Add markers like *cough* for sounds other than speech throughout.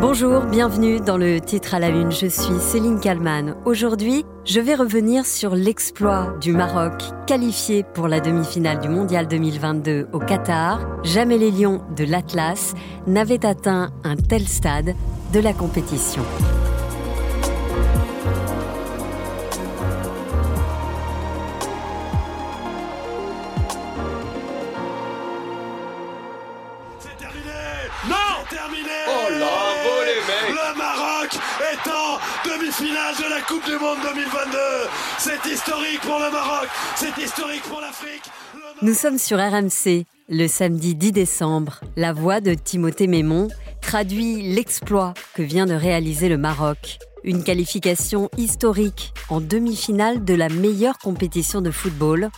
Bonjour, bienvenue dans le titre à la une. Je suis Céline Kalman. Aujourd'hui, je vais revenir sur l'exploit du Maroc, qualifié pour la demi-finale du Mondial 2022 au Qatar. Jamais les Lions de l'Atlas n'avaient atteint un tel stade de la compétition. Demi-finale de la Coupe du Monde 2022 C'est historique pour le Maroc C'est historique pour l'Afrique Nous sommes sur RMC, le samedi 10 décembre. La voix de Timothée Mémon traduit l'exploit que vient de réaliser le Maroc. Une qualification historique en demi-finale de la meilleure compétition de football.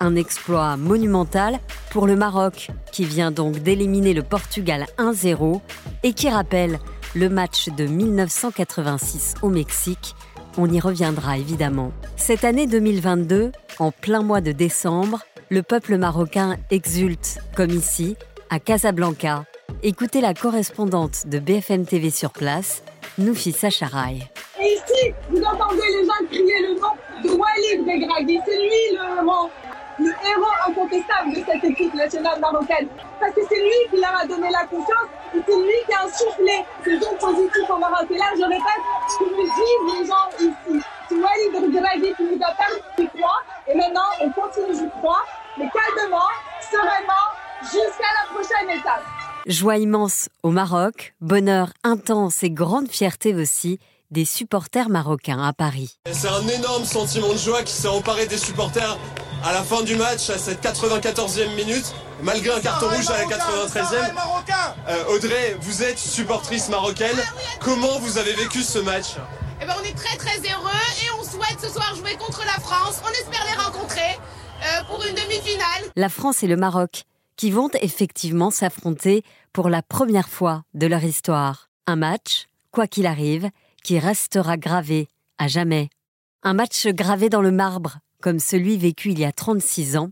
Un exploit monumental pour le Maroc, qui vient donc d'éliminer le Portugal 1-0 et qui rappelle le match de 1986 au Mexique. On y reviendra évidemment. Cette année 2022, en plein mois de décembre, le peuple marocain exulte, comme ici, à Casablanca. Écoutez la correspondante de BFM TV sur place, Noufi. Et ici, vous entendez les gens crier le nom de Walid Begragui. C'est lui le, le héros incontestable de cette équipe nationale marocaine. Parce que c'est lui qui leur a donné la confiance et c'est lui qui a insufflé ce don positif au Maroc. Et là, je répète, ce que me disent les gens ici. C'est Walid Begragui qui nous a permis d'y croire. Et maintenant, on continue d'y croire, mais calmement, sereinement, jusqu'à la prochaine étape. Joie immense au Maroc, bonheur intense et grande fierté aussi des supporters marocains à Paris. C'est un énorme sentiment de joie qui s'est emparé des supporters à la fin du match, à cette 94e minute, malgré un carton rouge à la 93e. Euh, Audrey, vous êtes supportrice marocaine. Comment vous avez vécu ce match? Eh ben, on est très très heureux et on souhaite ce soir jouer contre la France. On espère les rencontrer euh, pour une demi-finale. La France et le Maroc, qui vont effectivement s'affronter pour la première fois de leur histoire. Un match, quoi qu'il arrive, qui restera gravé à jamais. Un match gravé dans le marbre, comme celui vécu il y a 36 ans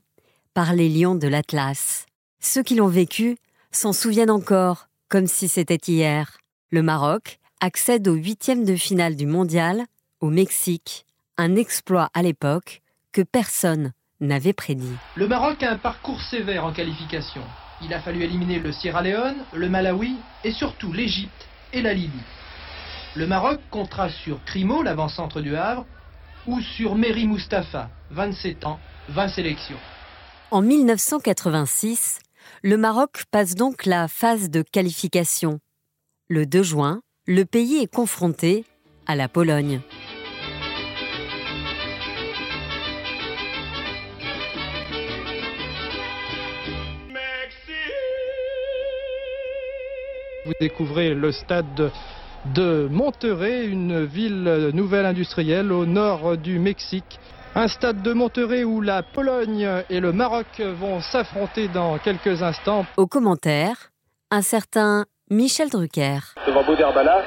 par les Lions de l'Atlas. Ceux qui l'ont vécu s'en souviennent encore, comme si c'était hier. Le Maroc accède au huitième de finale du mondial au Mexique, un exploit à l'époque que personne n'avait prédit. Le Maroc a un parcours sévère en qualification. Il a fallu éliminer le Sierra Leone, le Malawi et surtout l'Égypte et la Libye. Le Maroc comptera sur Crimo, l'avant-centre du Havre, ou sur Meri Mustafa, 27 ans, 20 sélections. En 1986, le Maroc passe donc la phase de qualification. Le 2 juin, le pays est confronté à la Pologne. Vous découvrez le stade de Monterrey, une ville nouvelle industrielle au nord du Mexique. Un stade de Monterrey où la Pologne et le Maroc vont s'affronter dans quelques instants. Au commentaire, un certain Michel Drucker. devant Bouderbala,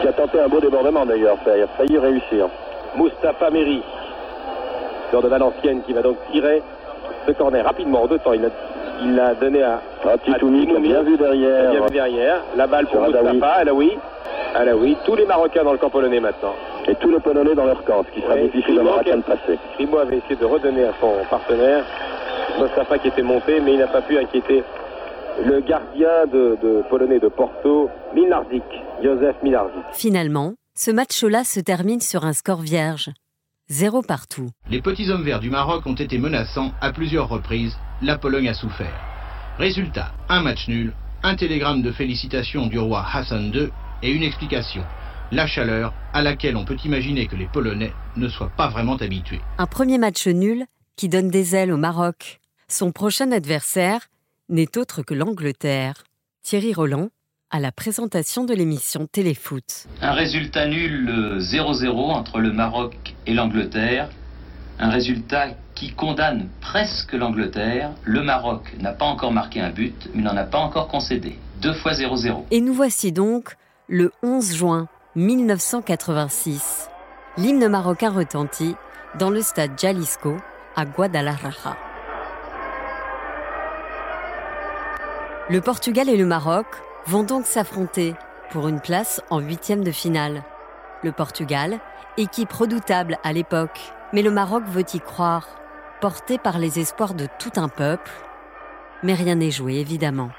qui a tenté un beau débordement d'ailleurs, ça a failli réussir. Moustapha Méry, joueur de Valenciennes, qui va donc tirer ce corner rapidement en deux temps. Il l'a il l'a donné à, à Titoumi, qui a bien vu derrière. Bien vu derrière. La balle pour Moustapha, Alaoui. Alaoui. Tous les Marocains dans le camp polonais maintenant. Et tous les Polonais dans leur camp, ce qui sera Ouais, difficile au Primo Marocain de passer. Primo avait essayé de redonner à son partenaire. Moustapha qui était monté, mais il n'a pas pu inquiéter le gardien de, de polonais de Porto, Minardik, Joseph Minardik. Finalement, ce match-là se termine sur un score vierge. Zéro partout. Les petits hommes verts du Maroc ont été menaçants à plusieurs reprises. La Pologne a souffert. Résultat, un match nul, un télégramme de félicitations du roi Hassan II et une explication. La chaleur à laquelle on peut imaginer que les Polonais ne soient pas vraiment habitués. Un premier match nul qui donne des ailes au Maroc. Son prochain adversaire n'est autre que l'Angleterre. Thierry Roland à la présentation de l'émission Téléfoot. Un résultat nul euh, 0-0 entre le Maroc et l'Angleterre. Un résultat qui condamne presque l'Angleterre. Le Maroc n'a pas encore marqué un but, mais n'en a pas encore concédé. Deux fois 0-0. Et nous voici donc le 11 juin 1986. L'hymne marocain retentit dans le stade Jalisco à Guadalajara. Le Portugal et le Maroc vont donc s'affronter pour une place en huitième de finale. Le Portugal, équipe redoutable à l'époque, mais le Maroc veut y croire, porté par les espoirs de tout un peuple. Mais rien n'est joué, évidemment.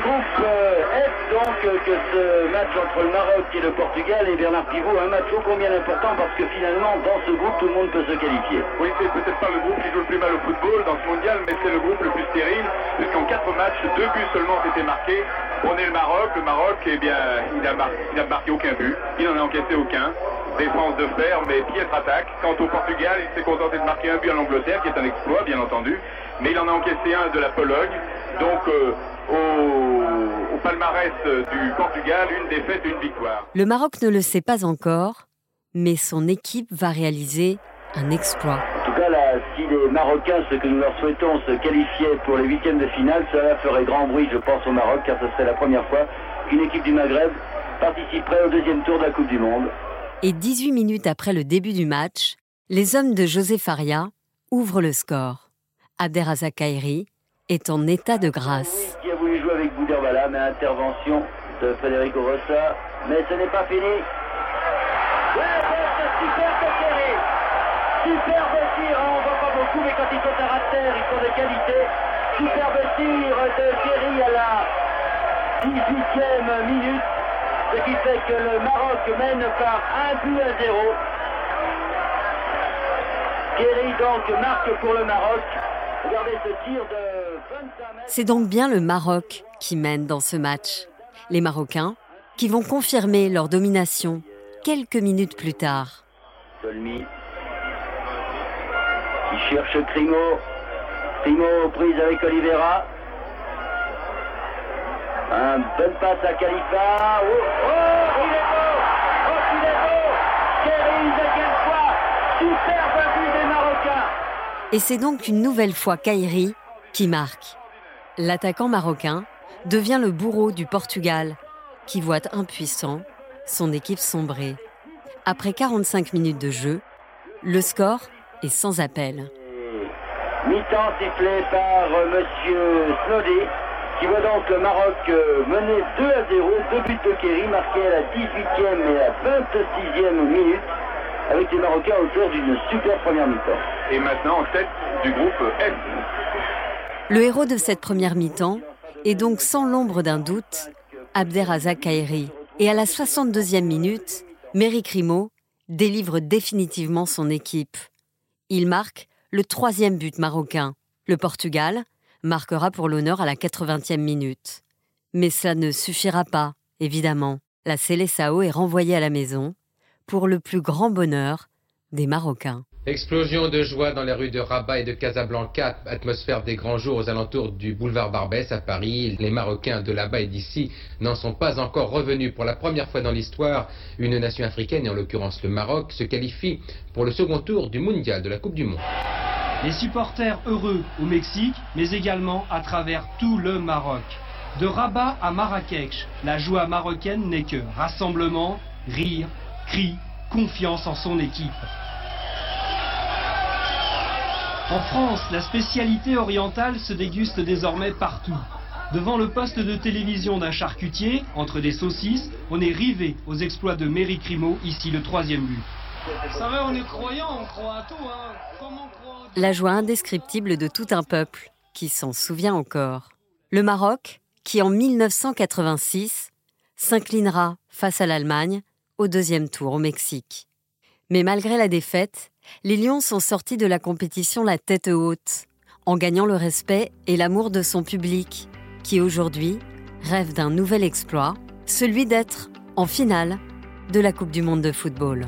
Groupe euh, F donc euh, que ce match entre le Maroc et le Portugal et Bernard Pivot, un match ô combien important parce que finalement dans ce groupe tout le monde peut se qualifier. Oui, c'est peut-être pas le groupe qui joue le plus mal au football dans ce mondial, mais c'est le groupe le plus stérile, puisqu'en quatre matchs, deux buts seulement ont été marqués. On est le Maroc, le Maroc, eh bien, il n'a marqué, marqué aucun but, il n'en a encaissé aucun. Défense de fer, mais piètre attaque. Quant au Portugal, il s'est contenté de marquer un but en Angleterre, qui est un exploit, bien entendu, mais il en a encaissé un de la Pologne. Donc, euh, au, au palmarès du Portugal, une défaite, une victoire. Le Maroc ne le sait pas encore, mais son équipe va réaliser un exploit. En tout cas, là, si les Marocains, ce que nous leur souhaitons, se qualifiaient pour les huitièmes de finale, cela ferait grand bruit, je pense, au Maroc, car ce serait la première fois qu'une équipe du Maghreb participerait au deuxième tour de la Coupe du Monde. Et 18 minutes après le début du match, les hommes de José Faria ouvrent le score. Abderrazak Kairi est en état de grâce. Voulu jouer avec Bouderbala, mais intervention de Federico Rossa. Mais ce n'est pas fini. Ouais, ouais, c'est super de Kerry. Superbe tir, on voit pas beaucoup, mais quand ils sont à terre, ils sont de qualité. Superbe tir de Kerry à la 18e minute, ce qui fait que le Maroc mène par un but à zéro. Kerry donc marque pour le Maroc. Regardez ce tir de 25 mètres. C'est donc bien le Maroc qui mène dans ce match. Les Marocains qui vont confirmer leur domination quelques minutes plus tard. Dolmy. Il cherche Crimo. Crimo prise avec Oliveira. Un bonne passe à Khalifa. Oh, oh, il est beau Oh, il est beau Kerry, deuxième fois Marocains Et c'est donc une nouvelle fois Kairi qui marque. L'attaquant marocain devient le bourreau du Portugal, qui voit impuissant son équipe sombrer. Après 45 minutes de jeu, le score est sans appel. Mi-temps sifflé par euh, Monsieur Snoddy, qui voit donc le Maroc euh, mener 2 à 0, deux buts de Kerry marqués à la 18e et la 26e minute, avec les Marocains autour d'une super première mi-temps. Maintenant en tête du groupe F. Le héros de cette première mi-temps est donc sans l'ombre d'un doute Abderrazak Kairi. Et à la 62e minute, Mery Crimo délivre définitivement son équipe. Il marque le troisième but marocain. Le Portugal marquera pour l'honneur à la 80e minute. Mais ça ne suffira pas, évidemment. La Seleção est renvoyée à la maison pour le plus grand bonheur des Marocains. Explosion de joie dans les rues de Rabat et de Casablanca, atmosphère des grands jours aux alentours du boulevard Barbès à Paris. Les Marocains de là-bas et d'ici n'en sont pas encore revenus. Pour la première fois dans l'histoire, une nation africaine, et en l'occurrence le Maroc, se qualifie pour le second tour du mondial de la Coupe du Monde. Les supporters heureux au Mexique, mais également à travers tout le Maroc. De Rabat à Marrakech, la joie marocaine n'est que rassemblement, rire, cris, confiance en son équipe. En France, la spécialité orientale se déguste désormais partout. Devant le poste de télévision d'un charcutier, entre des saucisses, on est rivé aux exploits de Méry Crimo, ici le troisième but. Ça va, on est croyant, on croit à tout. La joie indescriptible de tout un peuple qui s'en souvient encore. Le Maroc, qui en 1986 s'inclinera face à l'Allemagne au deuxième tour au Mexique. Mais malgré la défaite, les Lions sont sortis de la compétition la tête haute, en gagnant le respect et l'amour de son public, qui aujourd'hui rêve d'un nouvel exploit, celui d'être en finale de la Coupe du Monde de football.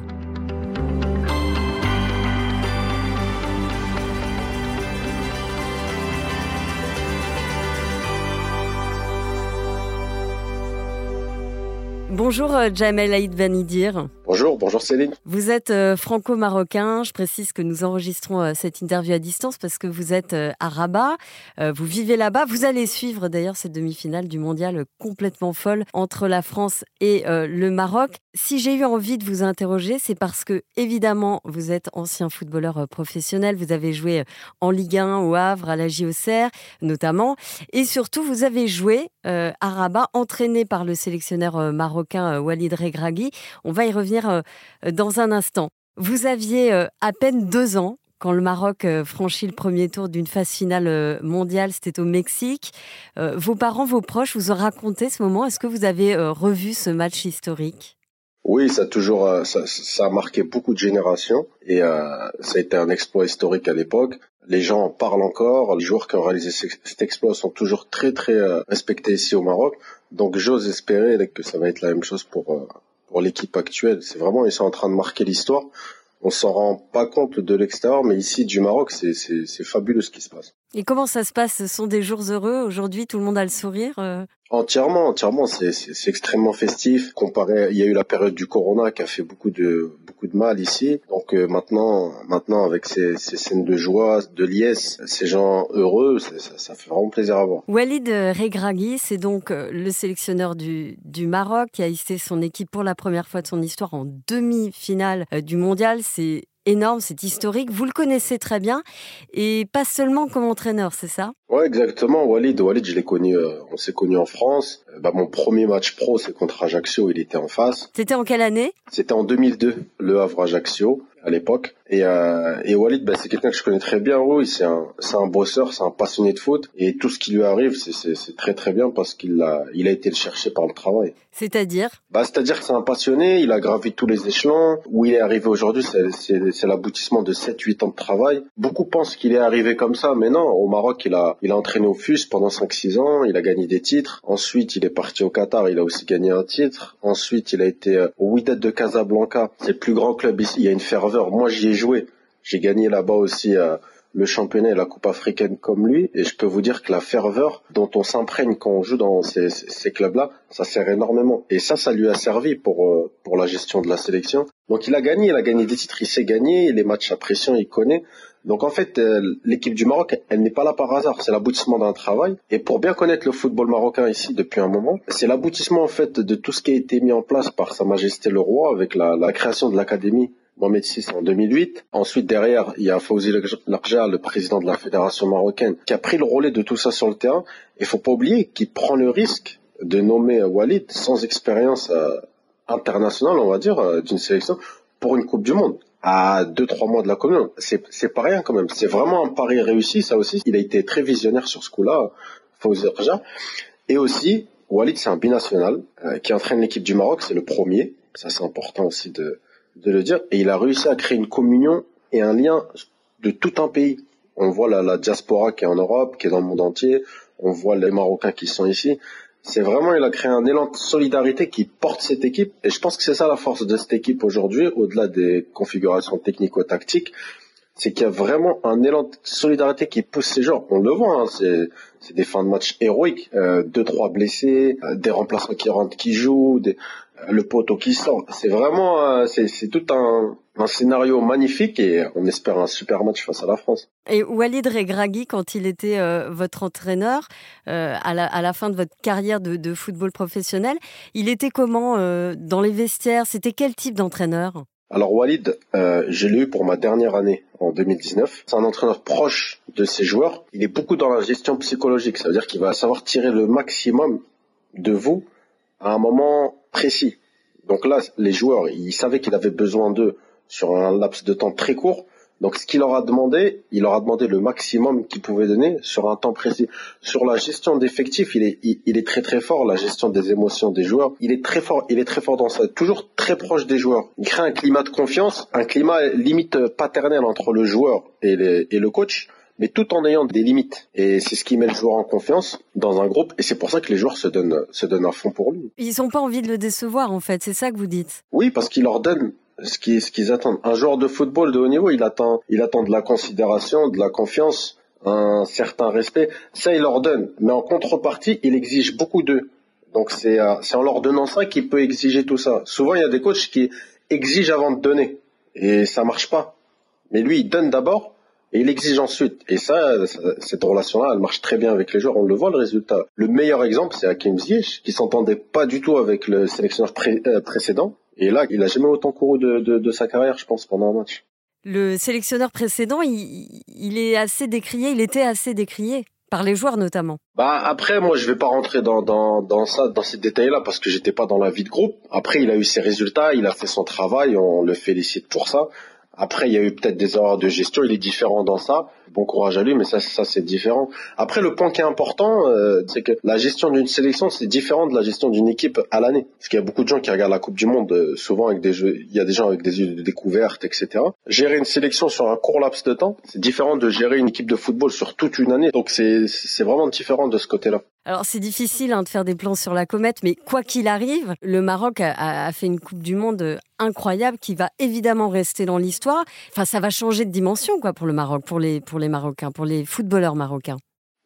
Bonjour euh, Jamel Aïd Vanidir. Bonjour, bonjour Céline. Vous êtes euh, franco-marocain. Je précise que nous enregistrons euh, cette interview à distance parce que vous êtes à Rabat. Vous vivez là-bas. Vous allez suivre d'ailleurs cette demi-finale du mondial complètement folle entre la France et le Maroc. Si j'ai eu envie de vous interroger, c'est parce que évidemment vous êtes ancien footballeur professionnel. Vous avez joué en Ligue 1 au Havre, à la JOCR notamment. Et surtout, vous avez joué à Rabat, entraîné par le sélectionneur marocain euh, Walid Regragui. On va y revenir euh, dans un instant. Vous aviez euh, à peine deux ans quand le Maroc franchit le premier tour d'une phase finale mondiale, c'était au Mexique. Vos parents, vos proches vous ont raconté ce moment. Est-ce que vous avez revu ce match historique? Oui, ça a toujours, ça, a marqué beaucoup de générations et ça a été un exploit historique à l'époque. Les gens en parlent encore. Les joueurs qui ont réalisé cet exploit sont toujours très très respectés ici au Maroc. Donc j'ose espérer que ça va être la même chose pour euh, pour l'équipe actuelle. C'est vraiment ils sont en train de marquer l'histoire. On s'en rend pas compte de l'extérieur, mais ici du Maroc, c'est fabuleux ce qui se passe. Et comment ça se passe? Ce sont des jours heureux aujourd'hui. Tout le monde a le sourire. Euh? Entièrement, entièrement, c'est extrêmement festif. Comparé, il y a eu la période du Corona qui a fait beaucoup de de mal ici. Donc euh, maintenant, maintenant avec ces, ces, scènes de joie, de liesse, ces gens heureux, ça, ça, fait vraiment plaisir à voir. Walid Regragui, c'est donc euh, le sélectionneur du, du Maroc qui a hissé son équipe pour la première fois de son histoire en demi-finale euh, du mondial. C'est énorme, c'est historique. Vous le connaissez très bien et pas seulement comme entraîneur, c'est ça? Ouais, exactement. Walid, Walid, je l'ai connu, euh, on s'est connu en France. Euh, bah, mon premier match pro, c'est contre Ajaccio, il était en face. C'était en quelle année? C'était en 2002, Le Havre Ajaccio à l'époque. Et, euh, et Walid, bah, c'est quelqu'un que je connais très bien. Oui, c'est un, c'est un bosseur, c'est un passionné de foot. Et tout ce qui lui arrive, c'est, c'est, c'est très très bien parce qu'il a, il a été le chercher par le travail. C'est-à-dire? Bah, C'est-à-dire que c'est un passionné, il a gravi tous les échelons. Où il est arrivé aujourd'hui, c'est, c'est, c'est l'aboutissement de 7-8 ans de travail. Beaucoup pensent qu'il est arrivé comme ça, mais non. Au Maroc, il a, il a entraîné au FUS pendant 5-6 ans, il a gagné des titres. Ensuite, il est parti au Qatar, il a aussi gagné un titre. Ensuite, il a été euh, au Wydad de Casablanca. C'est le plus grand club ici, il y a une ferveur moi, j'y ai joué. J'ai gagné là-bas aussi euh, le championnat et la Coupe africaine comme lui. Et je peux vous dire que la ferveur dont on s'imprègne quand on joue dans ces, clubs-là, ça sert énormément. Et ça, ça lui a servi pour euh, pour la gestion de la sélection. Donc il a gagné, il a gagné des titres, il sait gagner, les matchs à pression, il connaît. Donc en fait, euh, l'équipe du Maroc, elle n'est pas là par hasard, c'est l'aboutissement d'un travail. Et pour bien connaître le football marocain ici depuis un moment, c'est l'aboutissement en fait de tout ce qui a été mis en place par Sa Majesté le Roi avec la création de l'académie Mohamed VI en 2008. Ensuite, derrière, il y a Fawzi Larja, le président de la fédération marocaine, qui a pris le relais de tout ça sur le terrain. Il faut pas oublier qu'il prend le risque de nommer Walid sans expérience euh, internationale, on va dire, euh, d'une sélection pour une Coupe du Monde à deux trois mois de la commune. C'est pas rien quand même. C'est vraiment un pari réussi, ça aussi. Il a été très visionnaire sur ce coup-là, Fawzi Larja. Et aussi, Walid, c'est un binational euh, qui entraîne l'équipe du Maroc. C'est le premier. Ça, c'est important aussi de de le dire. Et il a réussi à créer une communion et un lien de tout un pays. On voit la, diaspora qui est en Europe, qui est dans le monde entier. On voit les Marocains qui sont ici. C'est vraiment, il a créé un élan de solidarité qui porte cette équipe. Et je pense que c'est ça la force de cette équipe aujourd'hui, au-delà des configurations technico-tactiques. C'est qu'il y a vraiment un élan de solidarité qui pousse ces joueurs. On le voit, hein, c'est des fins de match héroïques. Euh, deux, trois blessés, euh, des remplaçants qui rentrent, qui jouent, des, le poteau qui sort. C'est vraiment, euh, c'est tout un, scénario magnifique et on espère un super match face à la France. Et Walid Regragui, quand il était euh, votre entraîneur euh, à, la, fin de votre carrière de, football professionnel, il était comment dans les vestiaires? C'était quel type d'entraîneur? Alors Walid, je l'ai eu pour ma dernière année en 2019. C'est un entraîneur proche de ses joueurs. Il est beaucoup dans la gestion psychologique. Ça veut dire qu'il va savoir tirer le maximum de vous à un moment précis. Donc là, les joueurs, ils savaient qu'il avait besoin d'eux sur un laps de temps très court. Donc ce qu'il leur a demandé, il leur a demandé le maximum qu'il pouvait donner sur un temps précis. Sur la gestion d'effectifs, il est, il, est très très fort. La gestion des émotions des joueurs, il est très fort. Il est très fort dans ça. Toujours très proche des joueurs. Il crée un climat de confiance, un climat limite paternel entre le joueur et, et le coach mais tout en ayant des limites. Et c'est ce qui met le joueur en confiance dans un groupe, et c'est pour ça que les joueurs se donnent, se donnent à fond pour lui. Ils n'ont pas envie de le décevoir, en fait, c'est ça que vous dites Oui, parce qu'il leur donne ce qu'ils, ce qu'ils attendent. Un joueur de football de haut niveau, il attend, il attend de la considération, de la confiance, un certain respect. Ça, il leur donne. Mais en contrepartie, il exige beaucoup d'eux Donc c'est euh, c'est en leur donnant ça qu'il peut exiger tout ça. Souvent il y a des coachs qui exigent avant de donner et ça marche pas. Mais lui il donne d'abord et il exige ensuite. Et ça, cette relation-là, elle marche très bien avec les joueurs. On le voit le résultat. Le meilleur exemple, c'est Hakim Ziyech, qui s'entendait pas du tout avec le sélectionneur euh, précédent. Et là, il a jamais autant couru de, de, de, sa carrière, je pense, pendant un match. Le sélectionneur précédent, il, il est assez décrié, il était assez décrié par les joueurs notamment. Bah après moi je vais pas rentrer dans dans dans ça dans ces détails là parce que j'étais pas dans la vie de groupe. Après il a eu ses résultats, il a fait son travail, on le félicite pour ça. Après, il y a eu peut-être des erreurs de gestion. Il est différent dans ça. Bon courage à lui, mais ça, ça c'est différent. Après, le point qui est important, euh, c'est que la gestion d'une sélection, c'est différent de la gestion d'une équipe à l'année. Parce qu'il y a beaucoup de gens qui regardent la Coupe du Monde euh, souvent avec des jeux. Il y a des gens avec des yeux de découverte, etc. Gérer une sélection sur un court laps de temps, c'est différent de gérer une équipe de football sur toute une année. Donc c'est c'est vraiment différent de ce côté-là. Alors c'est difficile hein, de faire des plans sur la comète, mais quoi qu'il arrive, le Maroc a, fait une Coupe du Monde incroyable qui va évidemment rester dans l'histoire. Enfin, ça va changer de dimension quoi pour le Maroc, pour les pour les Marocains, pour les footballeurs marocains.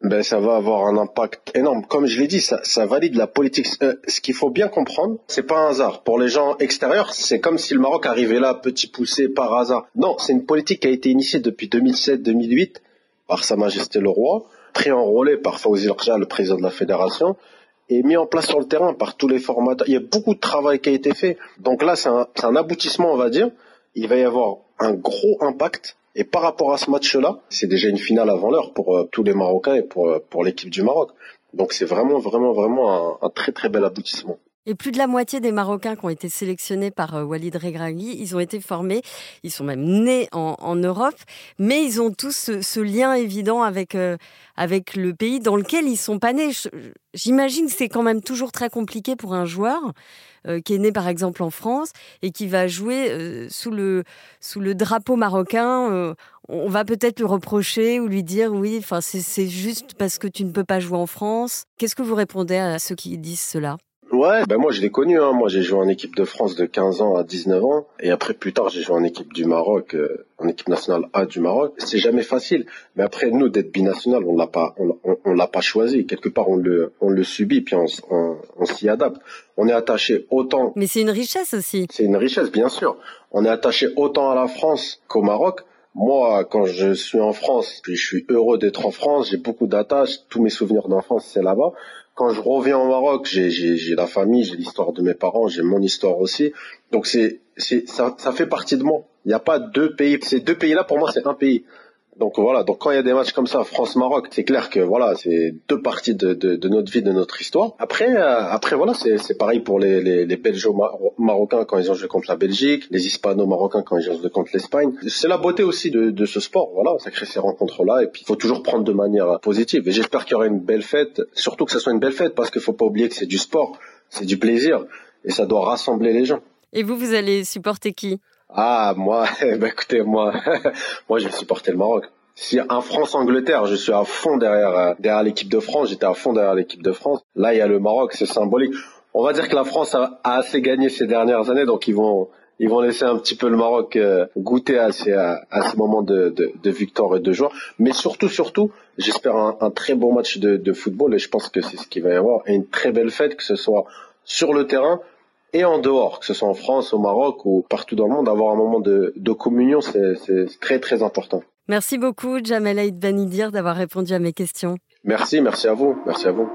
Ben ça va avoir un impact énorme. Comme je l'ai dit, ça, ça valide la politique. Euh, ce qu'il faut bien comprendre, c'est pas un hasard. Pour les gens extérieurs, c'est comme si le Maroc arrivait là petit poussé par hasard. Non, c'est une politique qui a été initiée depuis 2007-2008 par Sa Majesté le Roi pris enrôlé par Fawzi Rja, le président de la fédération, et mis en place sur le terrain par tous les formateurs. Il y a beaucoup de travail qui a été fait. Donc là, c'est un, un, aboutissement, on va dire. Il va y avoir un gros impact. Et par rapport à ce match-là, c'est déjà une finale avant l'heure pour euh, tous les Marocains et pour, euh, pour l'équipe du Maroc. Donc c'est vraiment, vraiment, vraiment un, un très, très bel aboutissement. Et plus de la moitié des Marocains qui ont été sélectionnés par euh, Walid Regragui, ils ont été formés, ils sont même nés en, Europe, mais ils ont tous ce, lien évident avec, euh, avec le pays dans lequel ils sont pas nés. J'imagine que c'est quand même toujours très compliqué pour un joueur euh, qui est né par exemple en France et qui va jouer sous, le, sous le drapeau marocain. on va peut-être lui reprocher ou lui dire oui, c'est juste parce que tu ne peux pas jouer en France. Qu'est-ce que vous répondez à ceux qui disent cela? Ouais, ben moi je l'ai connu. Hein. Moi j'ai joué en équipe de France de 15 ans à 19 ans, et après plus tard j'ai joué en équipe du Maroc, euh, en équipe nationale A du Maroc. C'est jamais facile, mais après nous d'être binational, on l'a pas, on, on, l'a pas choisi. Quelque part on le, on le subit, puis on, on, on s'y adapte. On est attaché autant. Mais c'est une richesse aussi. C'est une richesse, bien sûr. On est attaché autant à la France qu'au Maroc. Moi, quand je suis en France, puis je suis heureux d'être en France, j'ai beaucoup d'attaches, tous mes souvenirs d'enfance, c'est là-bas quand je reviens au Maroc, j'ai la famille, j'ai l'histoire de mes parents, j'ai mon histoire aussi. Donc c'est ça, ça fait partie de moi. Il n'y a pas deux pays. Ces deux pays-là, pour moi, c'est un pays. Donc voilà, donc quand il y a des matchs comme ça, France-Maroc, c'est clair que voilà, c'est deux parties de, de, de, notre vie, de notre histoire. Après, euh, après voilà, c'est pareil pour les, les, les Belgeo-Marocains quand ils ont joué contre la Belgique, les Hispano-Marocains quand ils ont joué contre l'Espagne. C'est la beauté aussi de, de ce sport, voilà, ça crée ces rencontres-là et puis il faut toujours prendre de manière positive. Et j'espère qu'il y aura une belle fête, surtout que ce soit une belle fête parce qu'il faut pas oublier que c'est du sport, c'est du plaisir et ça doit rassembler les gens. Et vous, vous allez supporter qui? Ah, moi, bah, *laughs* écoutez, moi, *laughs* moi, je vais supporter le Maroc. Si un France-Angleterre, je suis à fond derrière, euh, derrière l'équipe de France, j'étais à fond derrière l'équipe de France. Là, il y a le Maroc, c'est symbolique. On va dire que la France a, assez gagné ces dernières années, donc ils vont, ils vont laisser un petit peu le Maroc euh, goûter à ces, à, ces moments de, de, de, victoire et de joie. Mais surtout, surtout, j'espère un, un, très bon match de, de football et je pense que c'est ce qu'il va y avoir et une très belle fête, que ce soit sur le terrain, et en dehors, que ce soit en France, au Maroc ou partout dans le monde, avoir un moment de, communion, c'est très très important. Merci beaucoup, Jamel Aïd Banidir, d'avoir répondu à mes questions. Merci, merci à vous, merci à vous.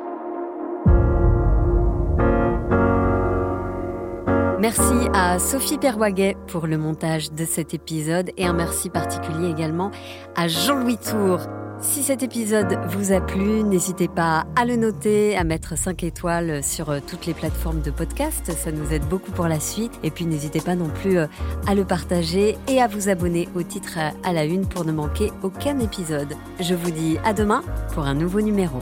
Merci à Sophie Perwaguet pour le montage de cet épisode et un merci particulier également à Jean-Louis Tour si cet épisode vous a plu, n'hésitez pas à le noter, à mettre 5 étoiles sur euh, toutes les plateformes de podcast, ça nous aide beaucoup pour la suite. Et puis n'hésitez pas non plus euh, à le partager et à vous abonner au titre à la une pour ne manquer aucun épisode. Je vous dis à demain pour un nouveau numéro.